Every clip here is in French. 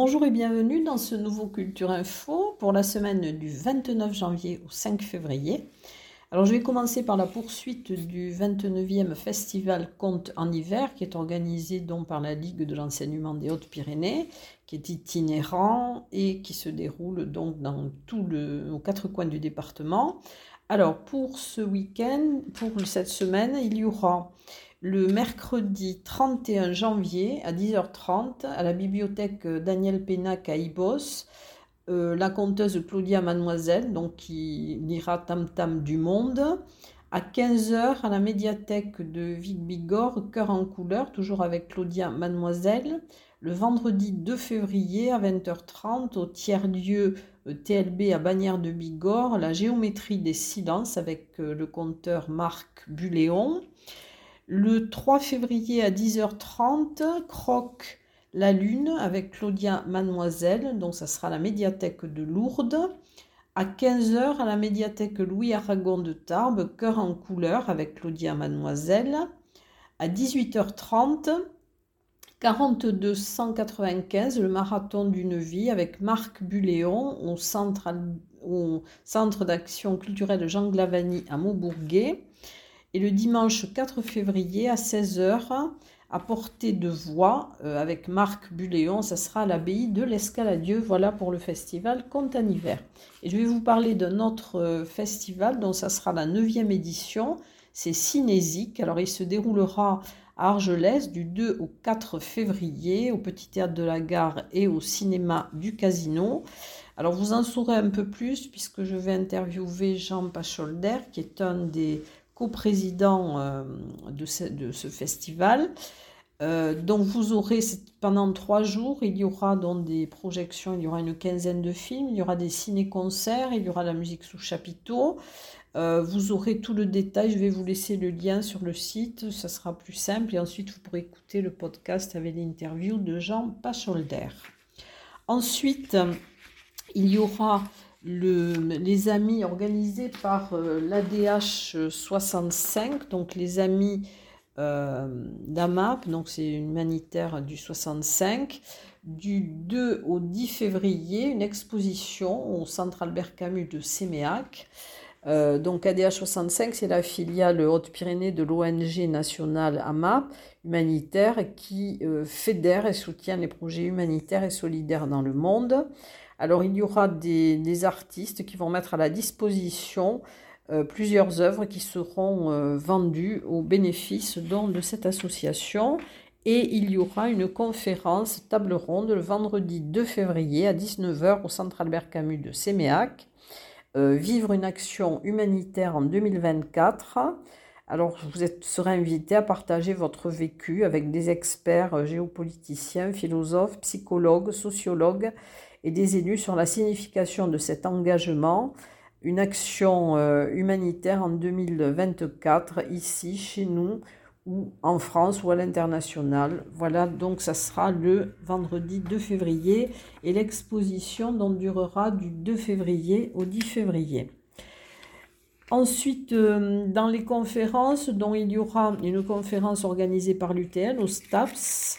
Bonjour et bienvenue dans ce nouveau Culture Info pour la semaine du 29 janvier au 5 février. Alors je vais commencer par la poursuite du 29e festival Conte en hiver qui est organisé donc par la Ligue de l'enseignement des Hautes-Pyrénées, qui est itinérant et qui se déroule donc dans tous le, aux quatre coins du département. Alors pour ce week-end, pour cette semaine, il y aura le mercredi 31 janvier à 10h30 à la bibliothèque Daniel Pénac à Ibos. Euh, la conteuse Claudia Mademoiselle, donc qui lira Tam Tam du Monde. À 15h, à la médiathèque de Vic-Bigorre, Cœur en couleur, toujours avec Claudia Mademoiselle. Le vendredi 2 février à 20h30, au tiers-lieu euh, TLB à Bagnères de Bigorre, la géométrie des silences avec euh, le conteur Marc Buléon. Le 3 février à 10h30, Croque la Lune avec Claudia Mademoiselle, donc ça sera la médiathèque de Lourdes. À 15h, à la médiathèque Louis Aragon de Tarbes, Cœur en couleur avec Claudia Mademoiselle. À 18h30, 4295, le marathon d'une vie avec Marc Buléon au centre, au centre d'action culturelle Jean Glavani à Maubourguet. Et le dimanche 4 février à 16h, à portée de voix, euh, avec Marc Buléon, ça sera à l'abbaye de l'Escaladieu. Voilà pour le festival Conte en. Et je vais vous parler d'un autre euh, festival dont ça sera la 9e édition. C'est Cinésique. Alors il se déroulera à Argelès du 2 au 4 février au Petit Théâtre de la Gare et au cinéma du Casino. Alors vous en saurez un peu plus puisque je vais interviewer Jean Pacholder qui est un des co-président euh, de, ce, festival. Euh, donc vous aurez pendant trois jours, il y aura dans des projections, il y aura une quinzaine de films, il y aura des ciné-concerts, il y aura la musique sous chapiteau. Euh, vous aurez tout le détail, je vais vous laisser le lien sur le site, ça sera plus simple et ensuite vous pourrez écouter le podcast avec l'interview de Jean Pacholder. Ensuite, il y aura les amis organisés par l'ADH 65, donc les amis euh, d'AMAP, donc c'est humanitaire du 65, du 2 au 10 février, une exposition au Centre Albert Camus de Séméac. Euh, donc ADH 65, c'est la filiale Haute-Pyrénées de l'ONG nationale AMAP humanitaire qui euh, fédère et soutient les projets humanitaires et solidaires dans le monde. Alors il y aura des, artistes qui vont mettre à la disposition euh, plusieurs œuvres qui seront vendues au bénéfice de cette association. Et il y aura une conférence table ronde le vendredi 2 février à 19h au Centre Albert Camus de Séméac. Euh, vivre une action humanitaire en 2024. Alors, vous serez invité à partager votre vécu avec des experts géopoliticiens, philosophes, psychologues, sociologues et des élus sur la signification de cet engagement, une action euh, humanitaire en 2024 ici, chez nous, en France ou à l'international. Voilà, donc ça sera le vendredi 2 février et l'exposition durera du 2 février au 10 février. Ensuite, euh, dans les conférences, dont il y aura une conférence organisée par l'UTL au STAPS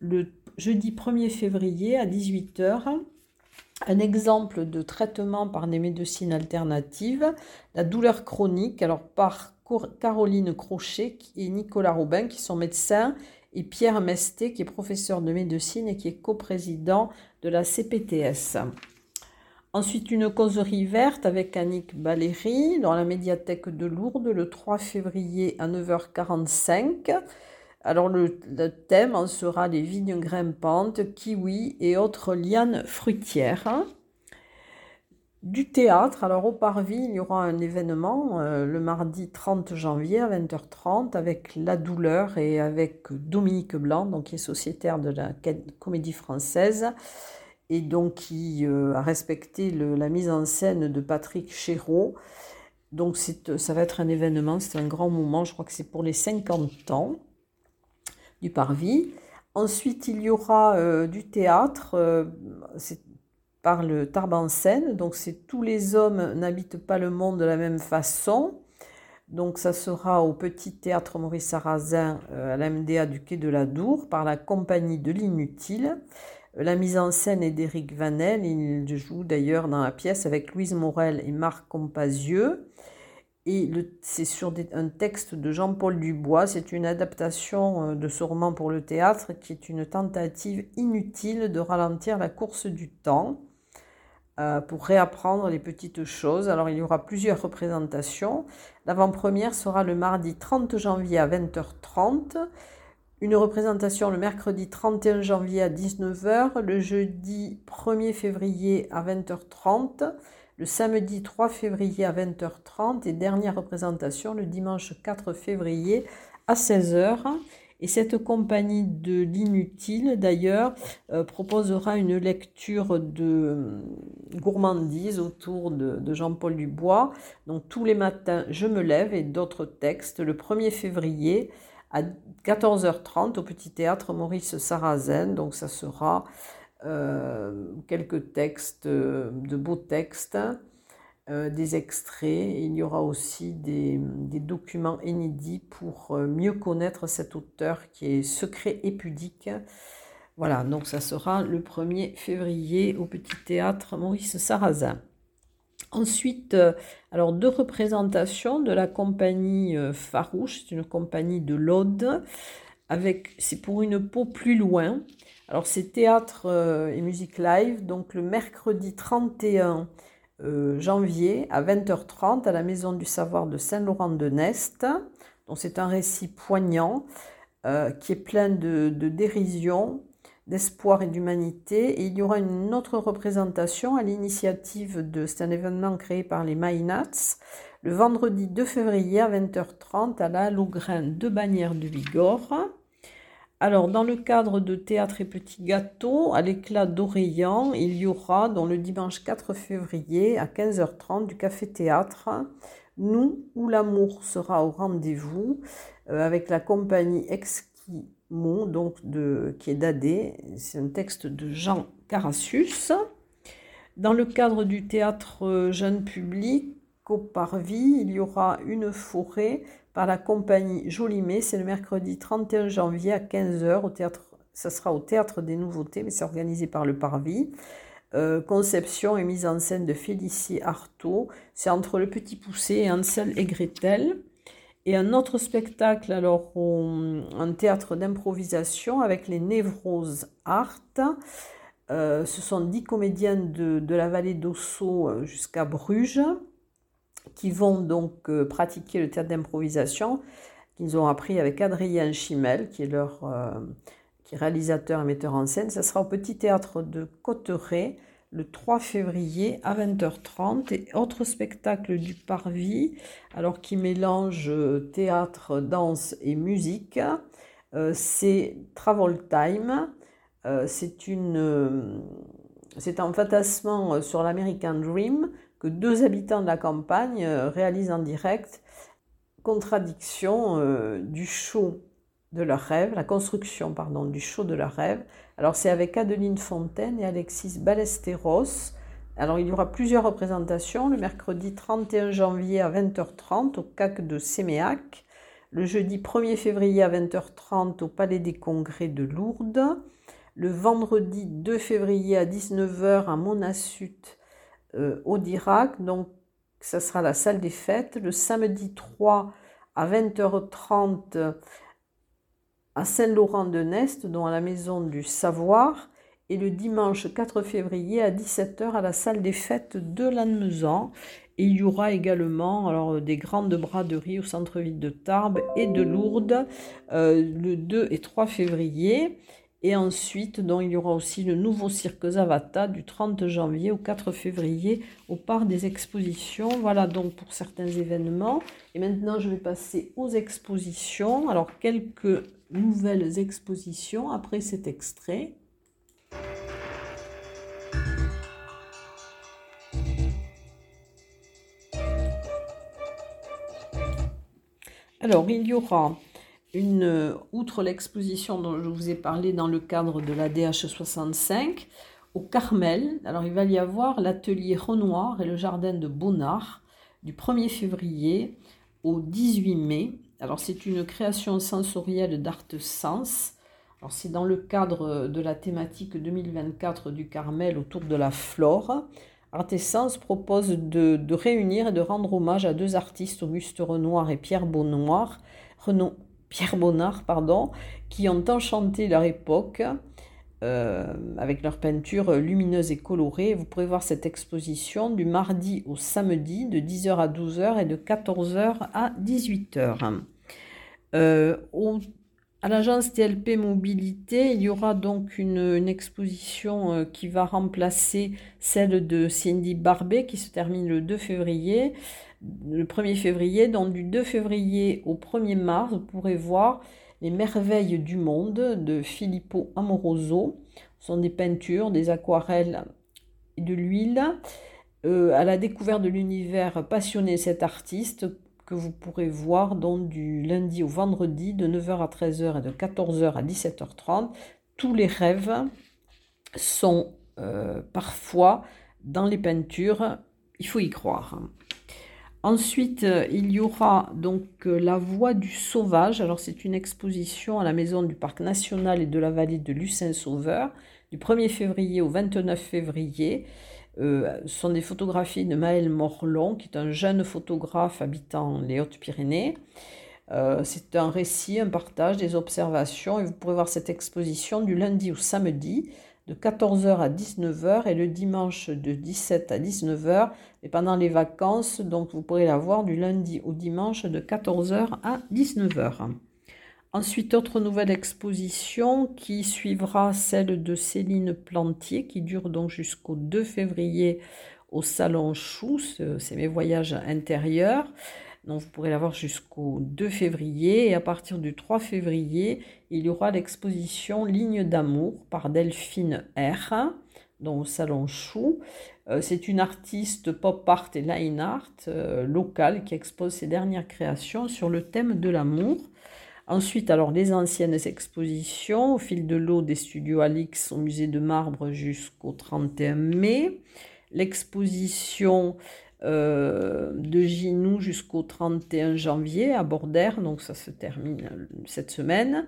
le jeudi 1er février à 18h un exemple de traitement par des médecines alternatives, la douleur chronique, alors par Caroline Crochet et Nicolas Robin qui sont médecins et Pierre Mesté qui est professeur de médecine et qui est coprésident de la CPTS. Ensuite, une causerie verte avec Annick Baléry dans la médiathèque de Lourdes le 3 février à 9h45. Alors le, thème en sera les vignes grimpantes, kiwis et autres lianes fruitières. Du théâtre, alors au Parvis, il y aura un événement euh, le mardi 30 janvier à 20h30 avec La Douleur et avec Dominique Blanc, donc qui est sociétaire de la Comédie Française et donc qui euh, a respecté la mise en scène de Patrick Chéreau. Donc ça va être un événement, c'est un grand moment, je crois que c'est pour les 50 ans du parvis. Ensuite, il y aura euh, du théâtre euh, par le Tarbes en scène. Donc, c'est tous les hommes n'habitent pas le monde de la même façon. Donc, ça sera au Petit Théâtre Maurice Sarrazin euh, à l'MDA du Quai de la Dour par la Compagnie de l'Inutile. La mise en scène est d'Éric Vanel. Il joue d'ailleurs dans la pièce avec Louise Morel et Marc Compasieux. Et c'est sur un texte de Jean-Paul Dubois. C'est une adaptation euh, de ce roman pour le théâtre qui est une tentative inutile de ralentir la course du temps euh, pour réapprendre les petites choses. Alors il y aura plusieurs représentations. L'avant-première sera le mardi 30 janvier à 20h30. Une représentation le mercredi 31 janvier à 19h, le jeudi 1er février à 20h30 le samedi 3 février à 20h30 et dernière représentation le dimanche 4 février à 16h. Et cette compagnie de l'inutile, d'ailleurs, euh, proposera une lecture de euh, gourmandise autour de, Jean-Paul Dubois. Donc tous les matins, je me lève et d'autres textes. Le 1er février à 14h30 au Petit Théâtre Maurice Sarrazen. Donc ça sera euh, quelques textes, de beaux textes, euh, des extraits. Il y aura aussi des, documents inédits pour mieux connaître cet auteur qui est secret et pudique. Voilà, donc ça sera le 1er février au Petit Théâtre Maurice Sarrazin. Ensuite, alors deux représentations de la compagnie Farouche, c'est une compagnie de l'Aude, avec c'est pour une peau plus loin. Alors c'est théâtre euh, et musique live, donc le mercredi 31 euh, janvier à 20h30 à la Maison du Savoir de Saint-Laurent-de-Nest. Donc c'est un récit poignant euh, qui est plein de, dérision, d'espoir et d'humanité. Et il y aura une autre représentation à l'initiative de, c'est un événement créé par les Maïnats, le vendredi 2 février à 20h30 à la Lougrain de Bagnères de Bigorre. Alors, dans le cadre de Théâtre et Petits Gâteaux, à l'éclat d'Orléans, il y aura, dans le dimanche 4 février, à 15h30, du Café Théâtre, Nous, où l'amour sera au rendez-vous, euh, avec la compagnie Exquimont, donc de, qui est d'Adé. C'est un texte de Jean Carassus. Dans le cadre du théâtre jeune public, au Parvis, il y aura une forêt par la compagnie Jolimet. C'est le mercredi 31 janvier à 15h au théâtre. Ça sera au théâtre des Nouveautés, mais c'est organisé par le Parvis. Euh, conception et mise en scène de Félicie Artaud. C'est entre Le Petit Poussé et Ansel et Gretel. Et un autre spectacle, alors un théâtre d'improvisation avec les Névroses Art. Euh, ce sont dix comédiennes de, de la vallée d'Ossau euh, jusqu'à Bruges qui vont donc euh, pratiquer le théâtre d'improvisation qu'ils ont appris avec Adrien Chimel, qui est leur euh, réalisateur et metteur en scène. Ça sera au Petit Théâtre de Cotteret le 3 février à 20h30 et autre spectacle du Parvis, alors qui mélange euh, théâtre, danse et musique. c'est Travel Time. c'est un fantasme sur l'American Dream que deux habitants de la campagne euh, réalisent en direct contradiction euh, du show de leur rêve, la construction pardon, du show de leur rêve. Alors c'est avec Adeline Fontaine et Alexis Ballesteros. Alors il y aura plusieurs représentations, le mercredi 31 janvier à 20h30 au CAC de Séméac, le jeudi 1er février à 20h30 au Palais des Congrès de Lourdes, le vendredi 2 février à 19h à Monassut euh, au Dirac. Donc, ça sera la salle des fêtes. Le samedi 3 à 20h30 à Saint-Laurent-de-Nest, dont à la Maison du Savoir. Et le dimanche 4 février à 17h à la salle des fêtes de Lannemezan. Et il y aura également alors, des grandes braderies au centre-ville de Tarbes et de Lourdes euh, le 2 et 3 février. Et ensuite, il y aura aussi le nouveau cirque Zavata du 30 janvier au 4 février au parc des expositions. Voilà donc pour certains événements. Et maintenant, je vais passer aux expositions. Alors, quelques nouvelles expositions après cet extrait. Alors, il y aura une, outre l'exposition dont je vous ai parlé dans le cadre de la DH65, au Carmel, alors il va y avoir l'atelier Renoir et le jardin de Bonnard du 1er février au 18 mai. Alors c'est une création sensorielle d'Art Sens c'est dans le cadre de la thématique 2024 du Carmel autour de la flore. Artessence propose de, réunir et de rendre hommage à deux artistes, Auguste Renoir et Pierre Bonnard, Pierre Bonnard pardon, qui ont enchanté leur époque euh, avec leurs peintures lumineuses et colorées. Vous pourrez voir cette exposition du mardi au samedi de 10h à 12h et de 14h à 18h. Euh, à l'agence TLP Mobilité, il y aura donc une, exposition euh, qui va remplacer celle de Cindy Barbet qui se termine le 2 février. Le 1er février, donc du 2 février au 1er mars, vous pourrez voir les merveilles du monde de Filippo Amoroso. Ce sont des peintures, des aquarelles et de l'huile. Euh, à la découverte de l'univers passionné cet artiste que vous pourrez voir donc du lundi au vendredi de 9h à 13h et de 14h à 17h30. Tous les rêves sont euh, parfois dans les peintures, il faut y croire. Ensuite, euh, il y aura donc euh, La Voix du Sauvage. Alors, c'est une exposition à la maison du Parc national et de la vallée de Lucin-Sauveur du 1er février au 29 février. Euh, ce sont des photographies de Maël Morlon, qui est un jeune photographe habitant les Hautes-Pyrénées. C'est un récit, un partage, des observations, et vous pourrez voir cette exposition du lundi au samedi, de 14h à 19h, et le dimanche de 17 à 19h, et pendant les vacances, donc vous pourrez la voir du lundi au dimanche de 14h à 19h. Ensuite, autre nouvelle exposition qui suivra celle de Céline Plantier, qui dure donc jusqu'au 2 février au Salon Chou. C'est mes voyages intérieurs. Donc vous pourrez la voir jusqu'au 2 février. Et à partir du 3 février, il y aura l'exposition Ligne d'amour par Delphine R. Donc au Salon Chou. Euh, c'est une artiste pop art et line art euh, locale qui expose ses dernières créations sur le thème de l'amour. Ensuite, alors les anciennes expositions, au fil de l'eau des studios Alix au musée de Marbre jusqu'au 31 mai. L'exposition euh, de Ginou jusqu'au 31 janvier à Bordère, donc ça se termine euh, cette semaine.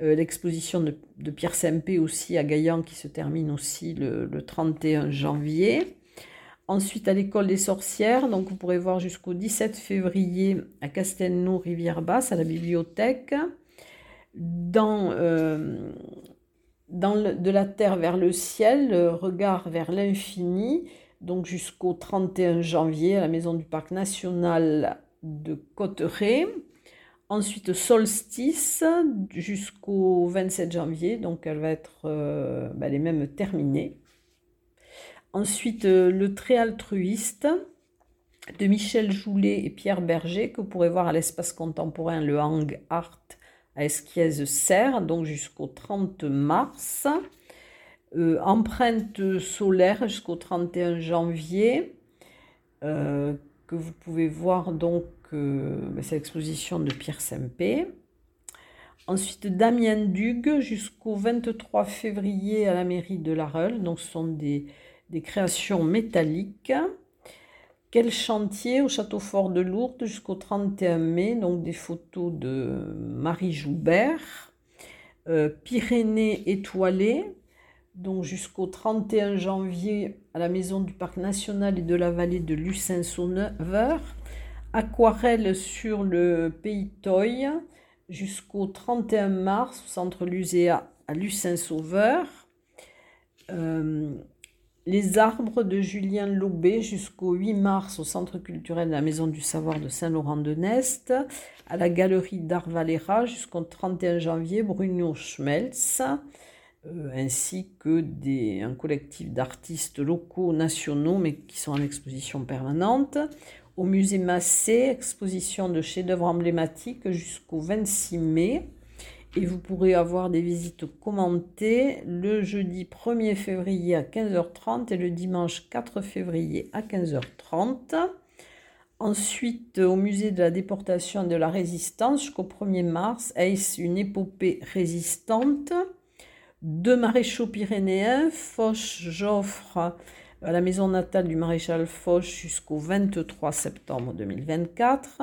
Euh, l'exposition de, Pierre Sempé aussi à Gaillan qui se termine aussi le, le 31 janvier. Ensuite, à l'école des sorcières, donc vous pourrez voir jusqu'au 17 février à Castelnau, Rivière-Basse, à la bibliothèque. Dans, de la terre vers le ciel, regard vers l'infini, donc jusqu'au 31 janvier à la maison du parc national de Cotteret. Ensuite, solstice jusqu'au 27 janvier, donc elle va être, euh, ben, elle est même terminée. Ensuite, euh, le trait altruiste de Michel Joulet et Pierre Berger, que vous pourrez voir à l'espace contemporain, le Hang Art à Esquiez-Serre, donc jusqu'au 30 mars. Euh, empreinte solaire jusqu'au 31 janvier, euh, que vous pouvez voir donc, ben, c'est l'exposition de Pierre Sempé. Ensuite, Damien Dugue jusqu'au 23 février à la mairie de La Reule. Donc, ce sont des, des créations métalliques. Quel chantier au château fort de Lourdes jusqu'au 31 mai, donc des photos de Marie Joubert. Euh, Pyrénées étoilées, donc jusqu'au 31 janvier à la maison du parc national et de la vallée de Lucin-Sauveur. Aquarelle sur le pays Toy jusqu'au 31 mars au centre Luséa à Lucin-Sauveur. Euh, les arbres de Julien Lobé jusqu'au 8 mars au Centre culturel de la Maison du Savoir de Saint-Laurent-de-Nest, à la Galerie d'Art Valera jusqu'au 31 janvier Bruno Schmelz, euh, ainsi que un collectif d'artistes locaux, nationaux, mais qui sont en exposition permanente. Au musée Massé, exposition de chefs-d'œuvre emblématiques jusqu'au 26 mai et vous pourrez avoir des visites commentées le jeudi 1er février à 15h30 et le dimanche 4 février à 15h30. Ensuite, au musée de la déportation et de la résistance jusqu'au 1er mars, est une épopée résistante? Deux maréchaux pyrénéens, Foch Joffre à la maison natale du maréchal Foch jusqu'au 23 septembre 2024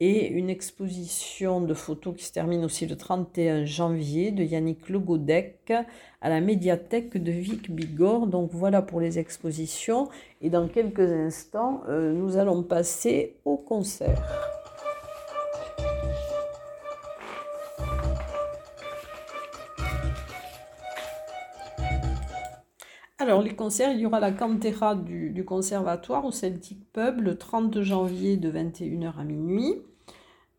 et une exposition de photos qui se termine aussi le 31 janvier de Yannick Logodec à la médiathèque de Vic Bigorre. Donc voilà pour les expositions et dans quelques instants, euh, nous allons passer au concert. Alors, les concerts, il y aura la cantera du, conservatoire au Celtic Pub le 30 janvier de 21h à minuit.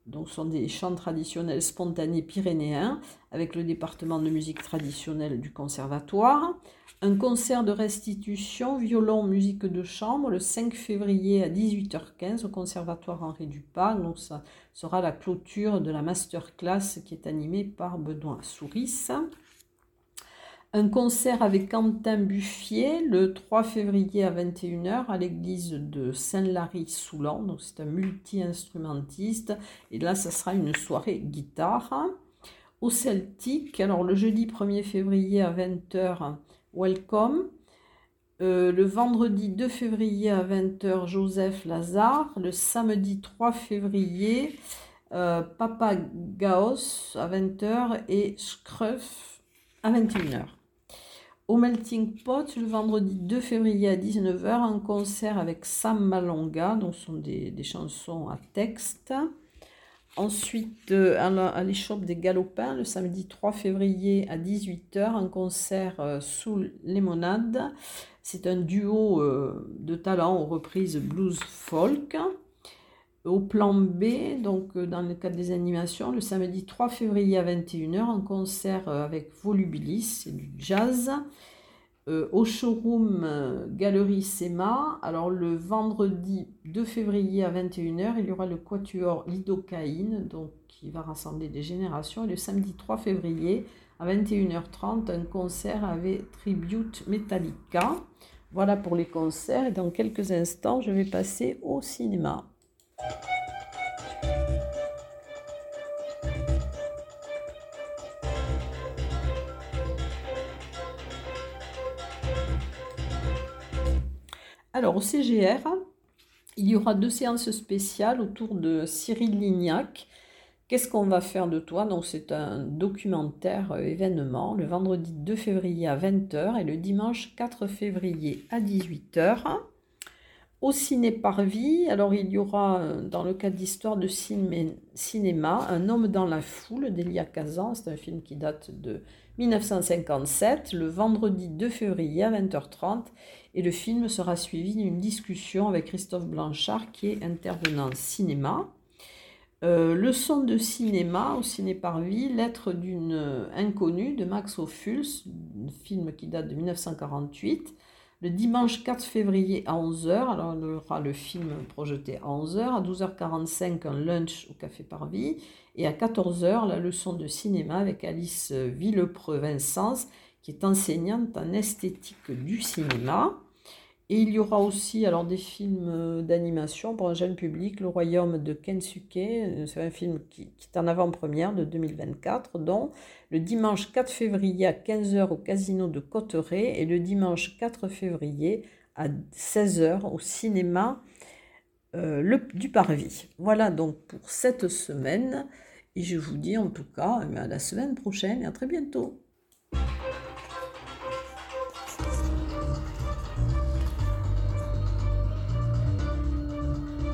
Donc, ce sont des chants traditionnels spontanés pyrénéens avec le département de musique traditionnelle du conservatoire. Un concert de restitution, violon, musique de chambre le 5 février à 18h15 au conservatoire Henri Dupas. Donc, ça sera la clôture de la masterclass qui est animée par Benoît Souris. Un concert avec Quentin Buffier le 3 février à 21h à l'église de Saint-Lary-Soulan. Donc c'est un multi-instrumentiste. Et là, ça sera une soirée guitare. Au Celtic, alors le jeudi 1er février à 20h, Welcome. Euh, le vendredi 2 février à 20h, Joseph Lazare. Le samedi 3 février, euh, Papa Gaos à 20h et Scruff à 21h. Au Melting Pot, le vendredi 2 février à 19h, un concert avec Sam Malonga, donc ce sont des, chansons à texte. Ensuite, euh, à l'échoppe des Galopins, le samedi 3 février à 18h, un concert euh, sous Lémonade. C'est un duo euh, de talents aux reprises blues folk. Au plan B, donc dans le cadre des animations, le samedi 3 février à 21h, un concert avec Volubilis, c'est du jazz. au showroom Galerie SEMA. Alors le vendredi 2 février à 21h, il y aura le quatuor Lidocaïne, donc qui va rassembler des générations. Et le samedi 3 février à 21h30, un concert avec Tribute Metallica. Voilà pour les concerts. Et dans quelques instants, je vais passer au cinéma. Alors au CGR, il y aura deux séances spéciales autour de Cyril Lignac. Qu'est-ce qu'on va faire de toi? Donc c'est un documentaire euh, événement le vendredi 2 février à 20h et le dimanche 4 février à 18h. Au ciné-parvis, alors il y aura, euh, dans le cadre d'histoire de cinéma, Un homme dans la foule d'Elia Kazan. C'est un film qui date de 1957, le vendredi 2 février à 20h30. Et le film sera suivi d'une discussion avec Christophe Blanchard, qui est intervenant cinéma. Euh, leçon de cinéma au ciné-parvis, Lettre d'une inconnue de Max Ophuls, un film qui date de 1948 le dimanche 4 février à 11h. Alors, il y aura le film projeté à 11h. À 12h45, un lunch au Café Parvis. Et à 14h, la leçon de cinéma avec Alice Villepreux-Vincence, qui est enseignante en esthétique du cinéma. Et il y aura aussi alors des films euh, d'animation pour un jeune public, Le Royaume de Kensuke, euh, c'est un film qui, est en avant-première de 2024, dont le dimanche 4 février à 15h au Casino de Cotteret et le dimanche 4 février à 16h au cinéma euh, du Parvis. Voilà donc pour cette semaine et je vous dis en tout cas à la semaine prochaine et à très bientôt.